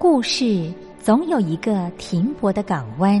故事总有一个停泊的港湾。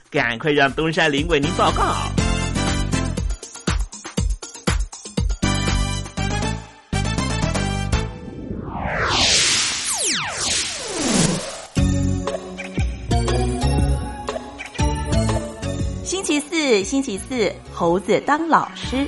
赶快让东山林为您报告。星期四，星期四，猴子当老师。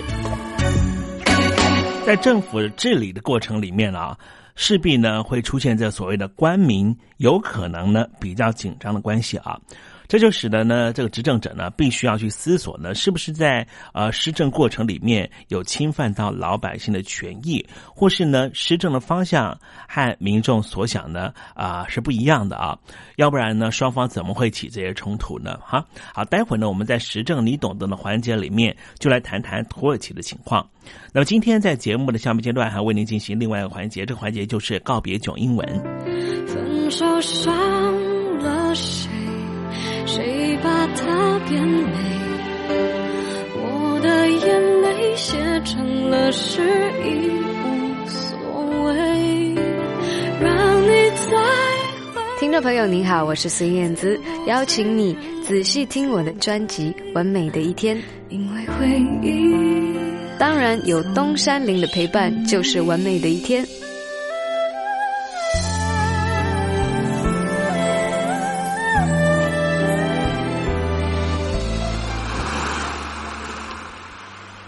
在政府治理的过程里面啊，势必呢会出现这所谓的官民有可能呢比较紧张的关系啊。这就使得呢，这个执政者呢，必须要去思索呢，是不是在呃施政过程里面有侵犯到老百姓的权益，或是呢施政的方向和民众所想呢啊是不一样的啊，要不然呢双方怎么会起这些冲突呢？哈，好，待会呢我们在时政你懂得的环节里面就来谈谈土耳其的情况。那么今天在节目的下面阶段还为您进行另外一个环节，这个环节就是告别囧英文。分手伤了谁？谁把它变美？我的眼泪写成了诗，已无所谓。让你再听众朋友您好，我是孙燕姿，邀请你仔细听我的专辑《完美的一天》，因为回忆，当然有东山林的陪伴，就是完美的一天。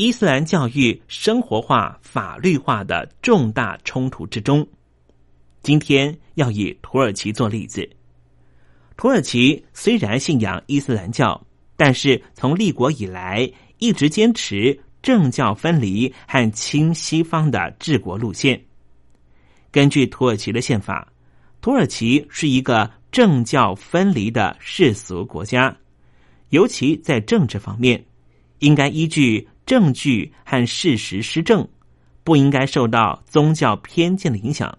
伊斯兰教育生活化、法律化的重大冲突之中。今天要以土耳其做例子。土耳其虽然信仰伊斯兰教，但是从立国以来一直坚持政教分离和亲西方的治国路线。根据土耳其的宪法，土耳其是一个政教分离的世俗国家，尤其在政治方面，应该依据证据和事实施政，不应该受到宗教偏见的影响。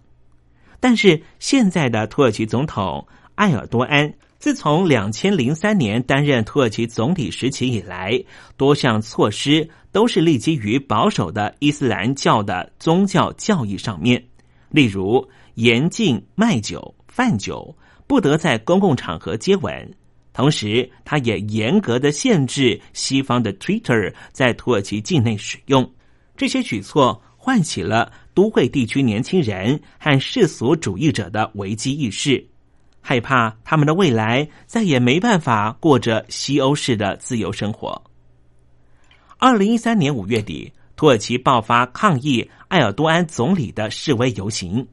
但是，现在的土耳其总统埃尔多安，自从两千零三年担任土耳其总理时期以来，多项措施都是立基于保守的伊斯兰教的宗教教义上面，例如严禁卖酒、贩酒。不得在公共场合接吻，同时他也严格的限制西方的 Twitter 在土耳其境内使用。这些举措唤起了都会地区年轻人和世俗主义者的危机意识，害怕他们的未来再也没办法过着西欧式的自由生活。二零一三年五月底，土耳其爆发抗议埃尔多安总理的示威游行，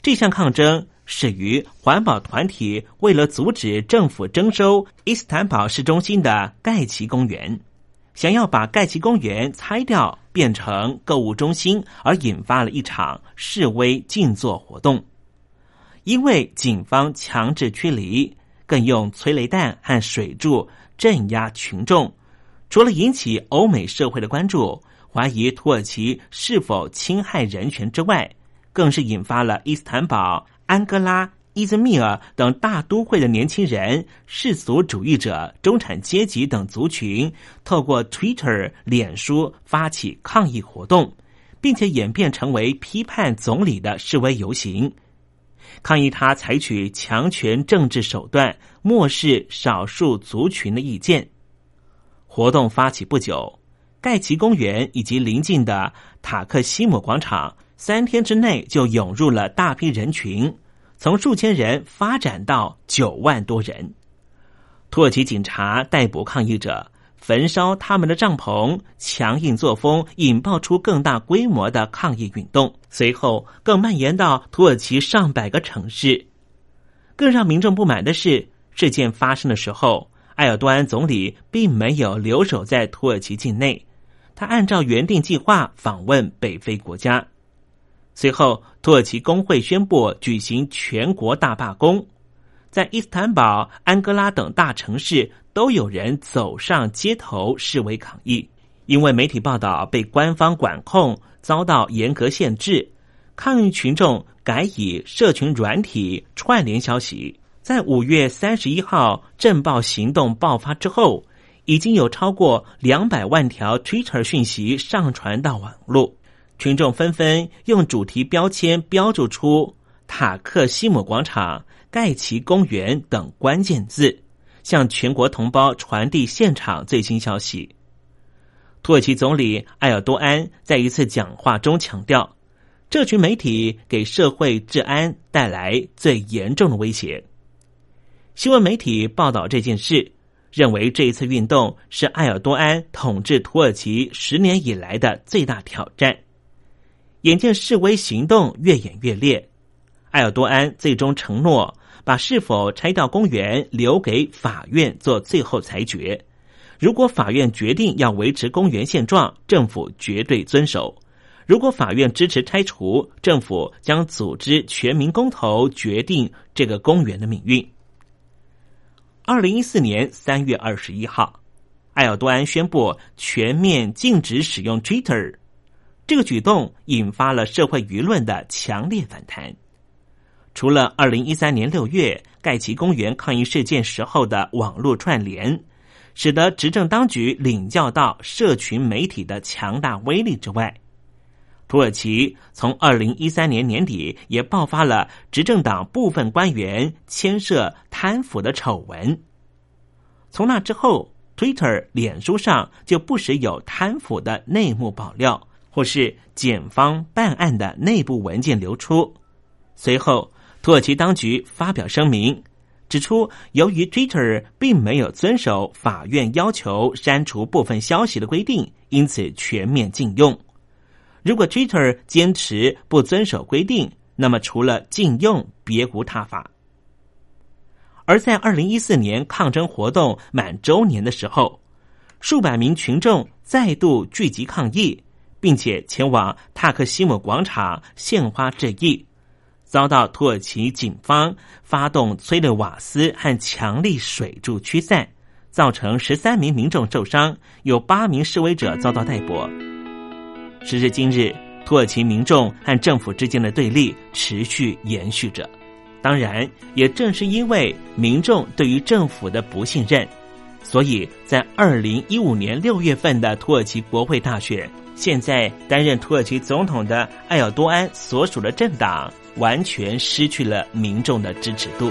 这项抗争。始于环保团体为了阻止政府征收伊斯坦堡市中心的盖奇公园，想要把盖奇公园拆掉变成购物中心，而引发了一场示威静坐活动。因为警方强制驱离，更用催泪弹和水柱镇压群众，除了引起欧美社会的关注，怀疑土耳其是否侵害人权之外，更是引发了伊斯坦堡。安哥拉、伊兹密尔等大都会的年轻人、世俗主义者、中产阶级等族群，透过 Twitter、脸书发起抗议活动，并且演变成为批判总理的示威游行，抗议他采取强权政治手段，漠视少数族群的意见。活动发起不久，盖奇公园以及邻近的塔克西姆广场。三天之内就涌入了大批人群，从数千人发展到九万多人。土耳其警察逮捕抗议者，焚烧他们的帐篷，强硬作风引爆出更大规模的抗议运动，随后更蔓延到土耳其上百个城市。更让民众不满的是，事件发生的时候，埃尔多安总理并没有留守在土耳其境内，他按照原定计划访问北非国家。随后，土耳其工会宣布举行全国大罢工，在伊斯坦堡、安哥拉等大城市都有人走上街头示威抗议。因为媒体报道被官方管控，遭到严格限制，抗议群众改以社群软体串联消息。在五月三十一号震爆行动爆发之后，已经有超过两百万条 Twitter 讯息上传到网络。群众纷纷用主题标签标注出塔克西姆广场、盖奇公园等关键字，向全国同胞传递现场最新消息。土耳其总理埃尔多安在一次讲话中强调，这群媒体给社会治安带来最严重的威胁。新闻媒体报道这件事，认为这一次运动是埃尔多安统治土耳其十年以来的最大挑战。眼见示威行动越演越烈，埃尔多安最终承诺把是否拆掉公园留给法院做最后裁决。如果法院决定要维持公园现状，政府绝对遵守；如果法院支持拆除，政府将组织全民公投决定这个公园的命运。二零一四年三月二十一号，埃尔多安宣布全面禁止使用 Twitter。这个举动引发了社会舆论的强烈反弹。除了二零一三年六月盖奇公园抗议事件时候的网络串联，使得执政当局领教到社群媒体的强大威力之外，土耳其从二零一三年年底也爆发了执政党部分官员牵涉贪腐的丑闻。从那之后，Twitter、脸书上就不时有贪腐的内幕爆料。或是检方办案的内部文件流出，随后土耳其当局发表声明，指出由于 Twitter 并没有遵守法院要求删除部分消息的规定，因此全面禁用。如果 Twitter 坚持不遵守规定，那么除了禁用，别无他法。而在二零一四年抗争活动满周年的时候，数百名群众再度聚集抗议。并且前往塔克西姆广场献花致意，遭到土耳其警方发动催泪瓦斯和强力水柱驱散，造成十三名民众受伤，有八名示威者遭到逮捕。时至今日，土耳其民众和政府之间的对立持续延续着。当然，也正是因为民众对于政府的不信任，所以在二零一五年六月份的土耳其国会大选，现在担任土耳其总统的埃尔多安所属的政党。完全失去了民众的支持度。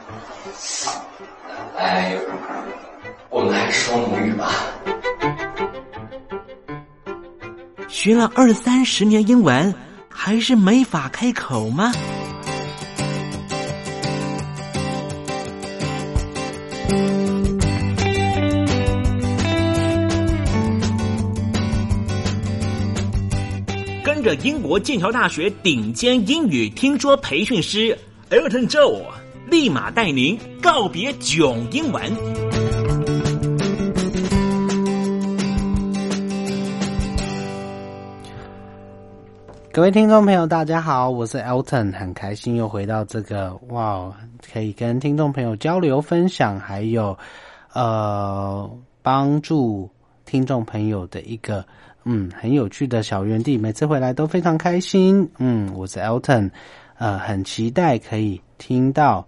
I，我们还是说母语吧。学了二三十年英文，还是没法开口吗？跟着英国剑桥大学顶尖英语听说培训师 Elton Joe，立马带您告别囧英文。各位听众朋友，大家好，我是 Elton，很开心又回到这个哇，可以跟听众朋友交流分享，还有呃帮助听众朋友的一个。嗯，很有趣的小园地，每次回来都非常开心。嗯，我是 Elton，呃，很期待可以听到、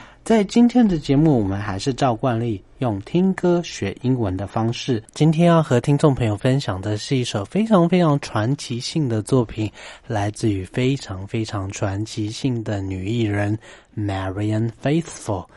在今天的节目，我们还是照惯例用听歌学英文的方式。今天要和听众朋友分享的是一首非常非常传奇性的作品，来自于非常非常传奇性的女艺人 Marian Faithful。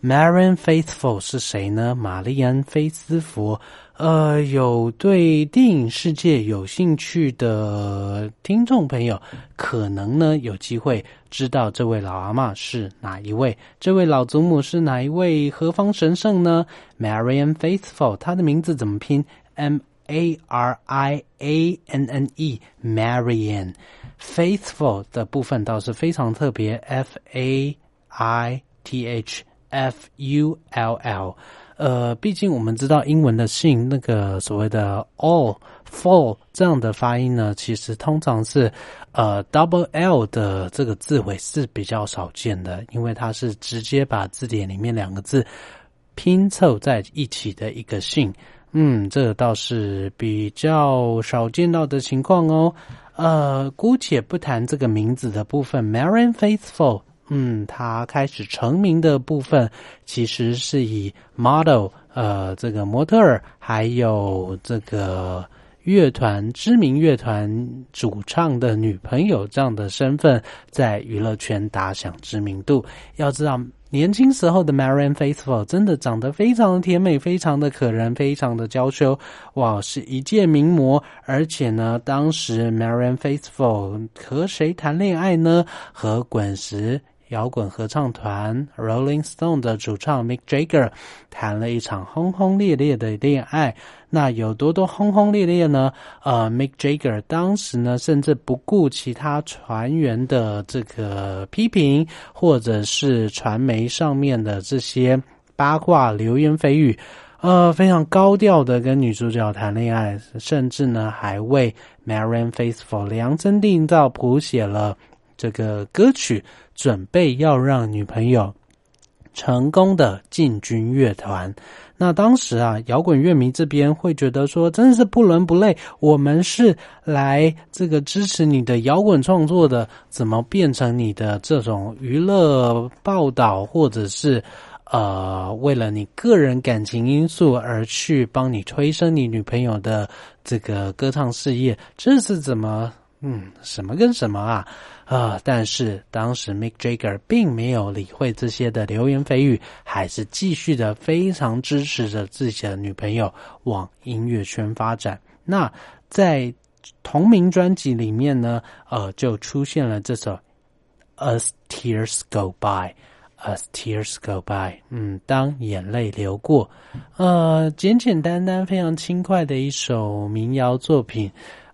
Marian Faithful 是谁呢？玛丽安·菲斯福。呃，有对电影世界有兴趣的听众朋友，可能呢有机会知道这位老阿妈是哪一位，这位老祖母是哪一位何方神圣呢？Marian Faithful，她的名字怎么拼？M A R I A N N E，Marian Faithful 的部分倒是非常特别，F A I T H。F U L L，呃，毕竟我们知道英文的姓那个所谓的 all full 这样的发音呢，其实通常是呃 double L 的这个字尾是比较少见的，因为它是直接把字典里面两个字拼凑在一起的一个姓。嗯，这倒是比较少见到的情况哦。呃，姑且不谈这个名字的部分，Marian Faithful。嗯，他开始成名的部分其实是以 model，呃，这个模特儿，还有这个乐团知名乐团主唱的女朋友这样的身份，在娱乐圈打响知名度。要知道，年轻时候的 Marian Faithful 真的长得非常的甜美，非常的可人，非常的娇羞，哇，是一介名模。而且呢，当时 Marian Faithful 和谁谈恋爱呢？和滚石。摇滚合唱团 Rolling Stone 的主唱 Mick Jagger 谈了一场轰轰烈烈的恋爱。那有多多轰轰烈烈呢？呃，Mick Jagger 当时呢，甚至不顾其他船员的这个批评，或者是传媒上面的这些八卦流言蜚语，呃，非常高调的跟女主角谈恋爱，甚至呢，还为 Marian Faithfull 量身定造谱写了这个歌曲。准备要让女朋友成功的进军乐团，那当时啊，摇滚乐迷这边会觉得说，真是不伦不类。我们是来这个支持你的摇滚创作的，怎么变成你的这种娱乐报道，或者是呃，为了你个人感情因素而去帮你推升你女朋友的这个歌唱事业，这是怎么？嗯，什么跟什么啊？啊！但是当时 Mick Jagger 并没有理会这些的流言蜚语，还是继续的非常支持着自己的女朋友往音乐圈发展。那在同名专辑里面呢，呃，就出现了这首《As Tears Go By》，As Tears Go By，嗯，当眼泪流过，呃，简简单单、非常轻快的一首民谣作品。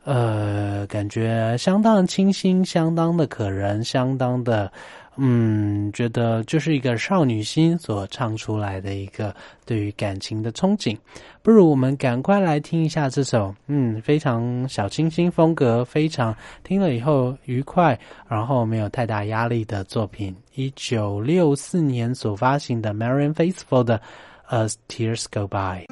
呃，感觉相当清新，相当的可人，相当的，嗯，觉得就是一个少女心所唱出来的一个对于感情的憧憬。不如我们赶快来听一下这首，嗯，非常小清新风格，非常听了以后愉快，然后没有太大压力的作品。一九六四年所发行的 Marian Faithfull 的《As Tears Go By》。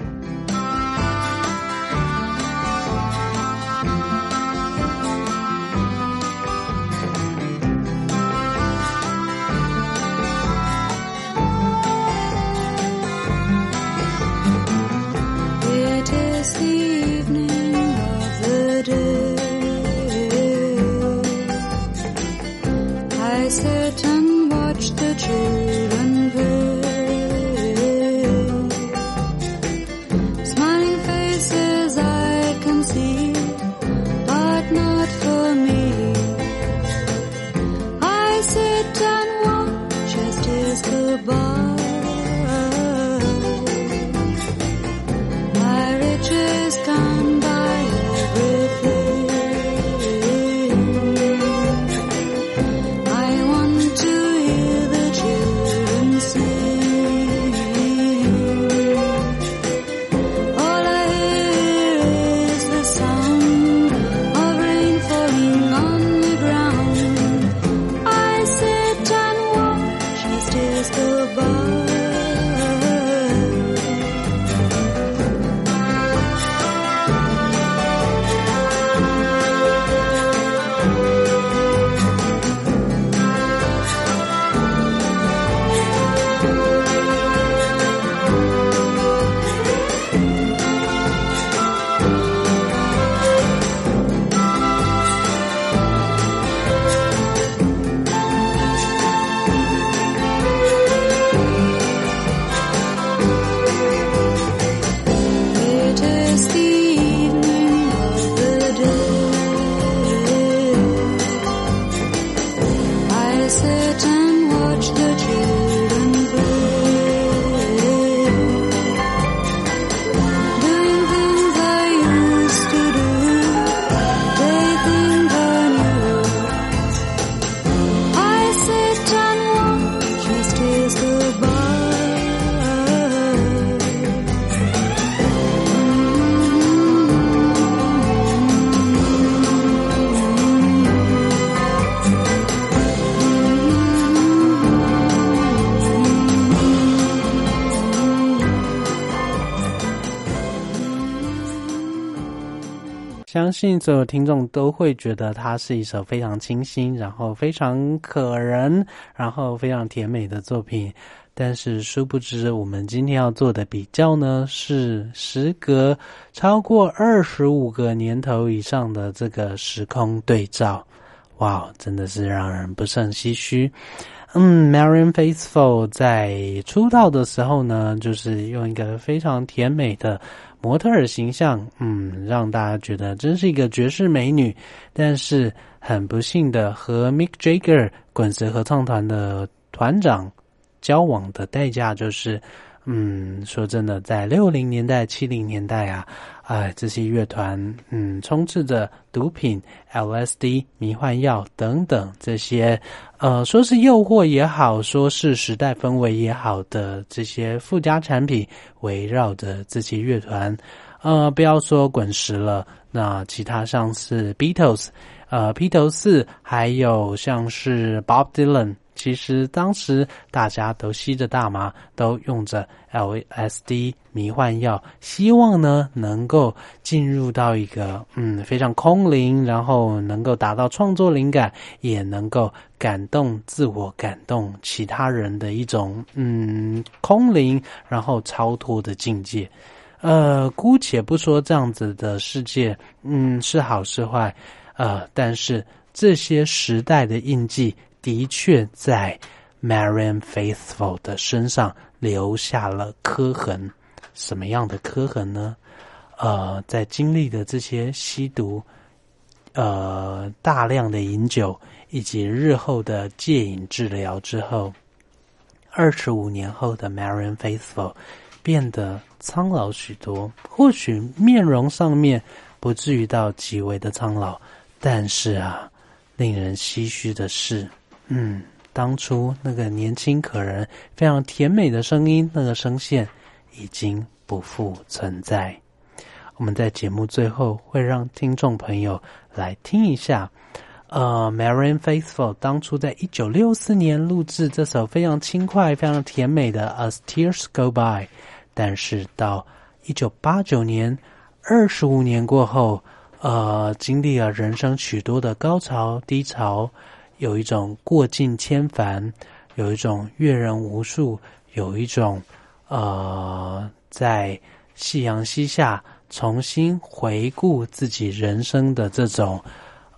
certain sit and watch the trees. 相信所有听众都会觉得它是一首非常清新，然后非常可人，然后非常甜美的作品。但是殊不知，我们今天要做的比较呢，是时隔超过二十五个年头以上的这个时空对照。哇，真的是让人不胜唏嘘。嗯，Marion Faithful 在出道的时候呢，就是用一个非常甜美的模特儿形象，嗯，让大家觉得真是一个绝世美女。但是很不幸的，和 Mick Jagger 滚石合唱团的团长。交往的代价就是，嗯，说真的，在六零年代、七零年代啊，哎，这些乐团，嗯，充斥着毒品、LSD、迷幻药等等这些，呃，说是诱惑也好，说是时代氛围也好的这些附加产品，围绕着这些乐团，呃，不要说滚石了，那其他像是 Beatles，呃，披头士，还有像是 Bob Dylan。其实当时大家都吸着大麻，都用着 LSD 迷幻药，希望呢能够进入到一个嗯非常空灵，然后能够达到创作灵感，也能够感动自我、感动其他人的一种嗯空灵，然后超脱的境界。呃，姑且不说这样子的世界嗯是好是坏，呃，但是这些时代的印记。的确在 Marian Faithful 的身上留下了刻痕。什么样的刻痕呢？呃，在经历的这些吸毒、呃大量的饮酒以及日后的戒瘾治疗之后，二十五年后的 Marian Faithful 变得苍老许多。或许面容上面不至于到极为的苍老，但是啊，令人唏嘘的是。嗯，当初那个年轻可人、非常甜美的声音，那个声线已经不复存在。我们在节目最后会让听众朋友来听一下，呃，Marian Faithful 当初在一九六四年录制这首非常轻快、非常甜美的《As Tears Go By》，但是到一九八九年，二十五年过后，呃，经历了人生许多的高潮、低潮。有一种过尽千帆，有一种阅人无数，有一种呃，在夕阳西下重新回顾自己人生的这种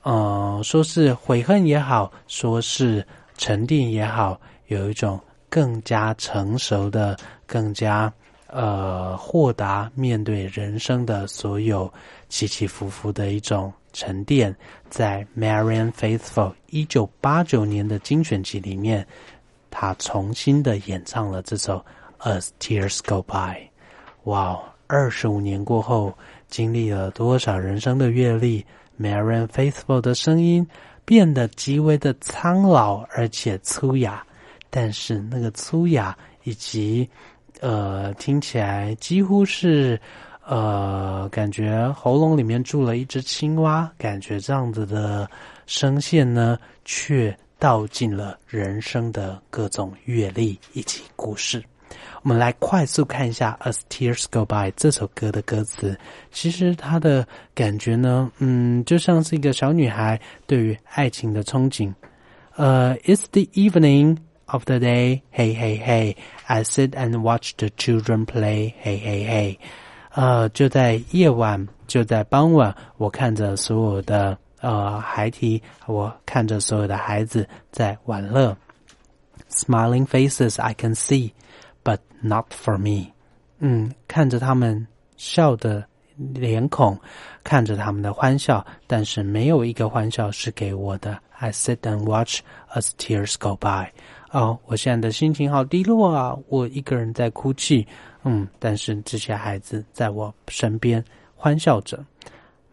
呃，说是悔恨也好，说是沉淀也好，有一种更加成熟的、更加呃豁达面对人生的所有起起伏伏的一种。沉淀在 Marian Faithful 一九八九年的精选集里面，他重新的演唱了这首 As Tears Go By。哇，二十五年过后，经历了多少人生的阅历，Marian Faithful 的声音变得极为的苍老而且粗哑，但是那个粗哑以及呃听起来几乎是。呃，感觉喉咙里面住了一只青蛙，感觉这样子的声线呢，却道尽了人生的各种阅历以及故事。我们来快速看一下《As Tears Go By》这首歌的歌词。其实它的感觉呢，嗯，就像是一个小女孩对于爱情的憧憬。呃，It's the evening of the day, hey hey hey. I sit and watch the children play, hey hey hey. 呃，就在夜晚，就在傍晚，我看着所有的呃孩提，我看着所有的孩子在玩乐。Smiling faces I can see, but not for me。嗯，看着他们笑的脸孔，看着他们的欢笑，但是没有一个欢笑是给我的。I sit and watch as tears go by。哦，我现在的心情好低落啊，我一个人在哭泣。嗯，但是这些孩子在我身边欢笑着。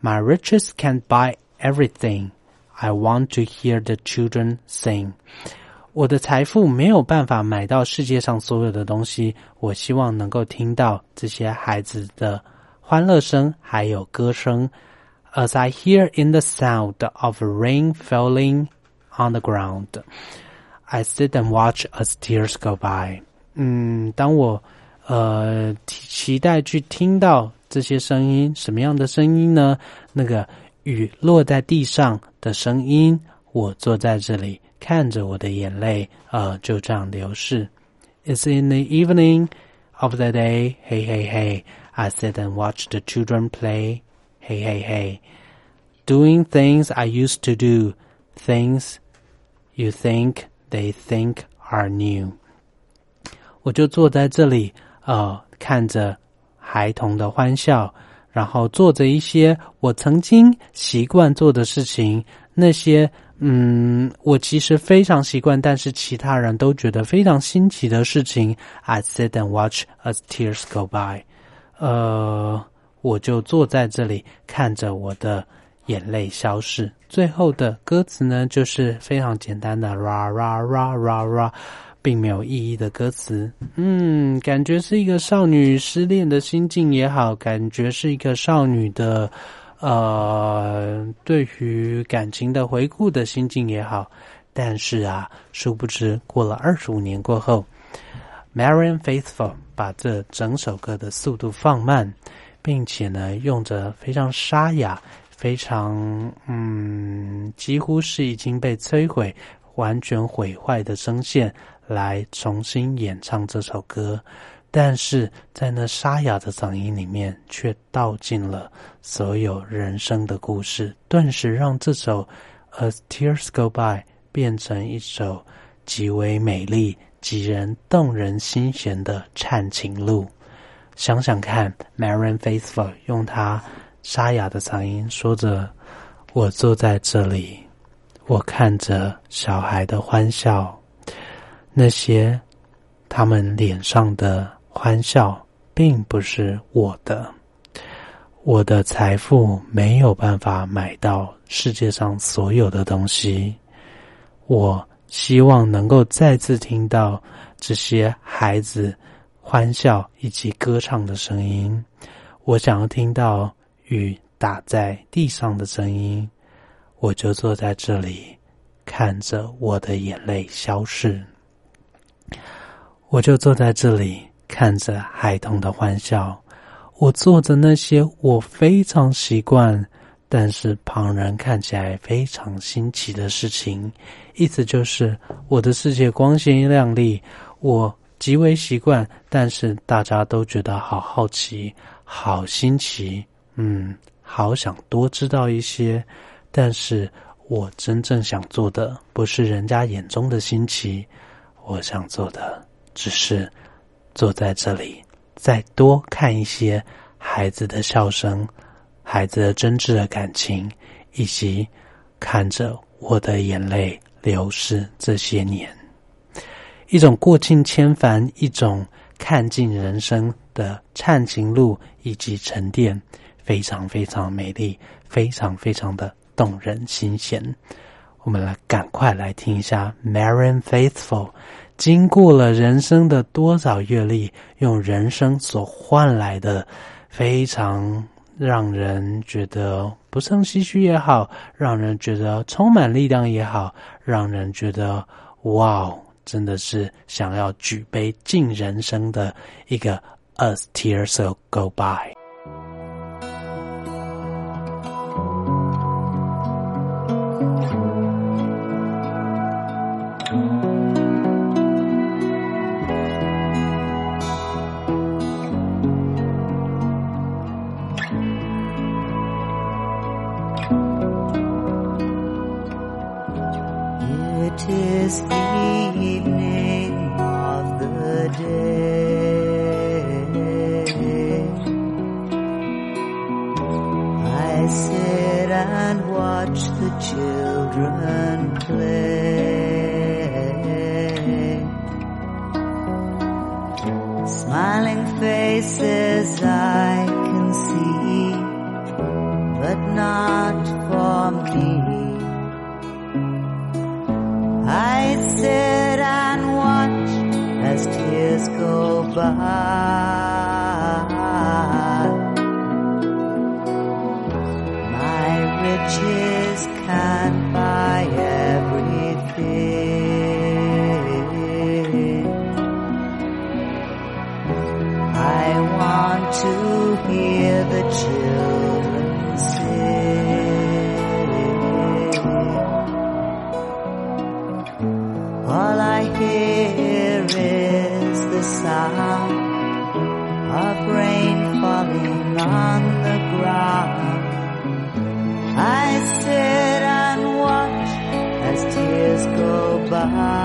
My riches can't buy everything. I want to hear the children sing. 我的财富没有办法买到世界上所有的东西。我希望能够听到这些孩子的欢乐声，还有歌声。As I hear in the sound of rain falling on the ground, I sit and watch as tears go by. 嗯，当我 呃，期待去听到这些声音，什么样的声音呢？那个雨落在地上的声音。我坐在这里，看着我的眼泪，呃，就这样流逝。It's in the evening of the day. Hey, hey, hey. I sit and watch the children play. Hey, hey, hey. Doing things I used to do. Things you think they think are new. 我就坐在这里，呃，看着孩童的欢笑，然后做着一些我曾经习惯做的事情，那些。嗯，我其实非常习惯，但是其他人都觉得非常新奇的事情。I sit and watch as tears go by。呃，我就坐在这里看着我的眼泪消逝。最后的歌词呢，就是非常简单的 ra ra ra ra ra，并没有意义的歌词。嗯，感觉是一个少女失恋的心境也好，感觉是一个少女的。呃，对于感情的回顾的心境也好，但是啊，殊不知过了二十五年过后，Marian Faithful 把这整首歌的速度放慢，并且呢，用着非常沙哑、非常嗯，几乎是已经被摧毁、完全毁坏的声线来重新演唱这首歌。但是在那沙哑的嗓音里面，却道尽了所有人生的故事，顿时让这首《As Tears Go By》变成一首极为美丽、极人动人心弦的颤情录。想想看，Marian Faithful 用他沙哑的嗓音说着：“我坐在这里，我看着小孩的欢笑，那些他们脸上的。”欢笑并不是我的，我的财富没有办法买到世界上所有的东西。我希望能够再次听到这些孩子欢笑以及歌唱的声音。我想要听到雨打在地上的声音。我就坐在这里，看着我的眼泪消逝。我就坐在这里。看着孩童的欢笑，我做着那些我非常习惯，但是旁人看起来非常新奇的事情。意思就是我的世界光鲜亮丽，我极为习惯，但是大家都觉得好好奇、好新奇。嗯，好想多知道一些，但是我真正想做的不是人家眼中的新奇，我想做的只是。坐在这里，再多看一些孩子的笑声，孩子的真挚的感情，以及看着我的眼泪流逝这些年，一种过尽千帆，一种看尽人生的畅情路，以及沉淀，非常非常美丽，非常非常的动人心弦。我们来赶快来听一下 Marin Faithful。经过了人生的多少阅历，用人生所换来的，非常让人觉得不胜唏嘘也好，让人觉得充满力量也好，让人觉得哇，真的是想要举杯敬人生的一个 As Tears Go By。high.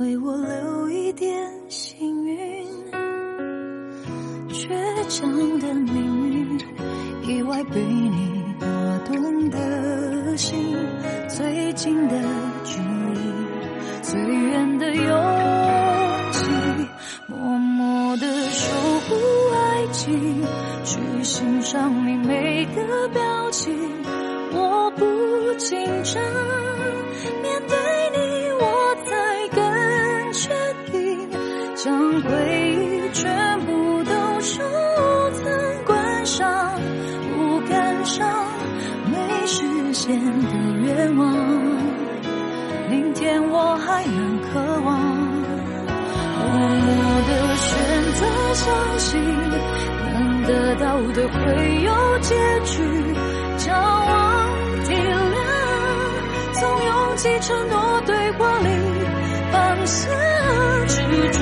为我留一点幸运？倔强的命运，意外被你拨动的心，最近的距离，最远的勇气，默默的守护爱情，去欣赏你每个表情。我不紧张，相信，能得到的会有结局。骄傲体谅，从拥挤承诺对话里放下执着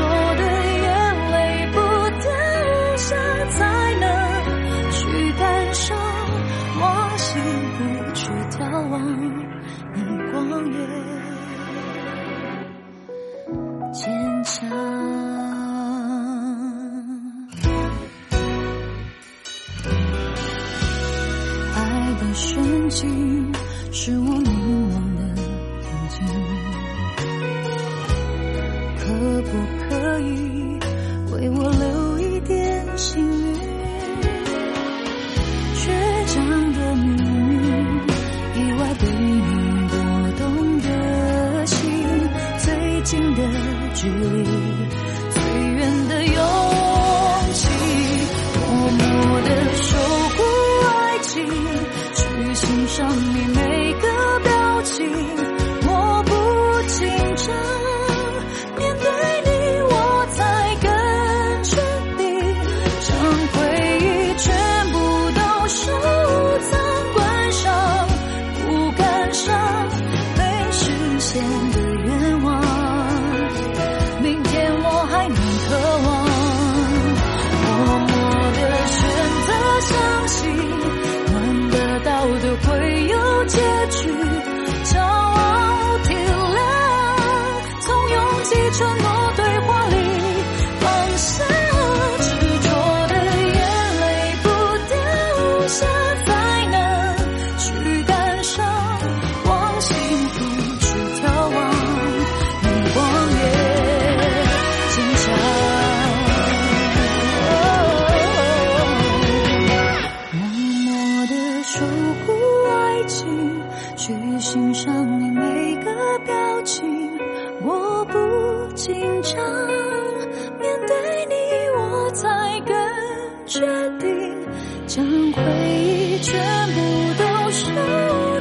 回忆全部都收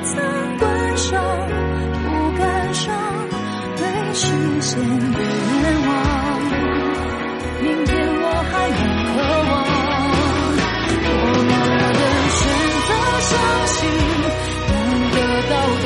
藏，关上不感伤，没实现愿望，明天我还有渴望。我的选择，相信能得到的。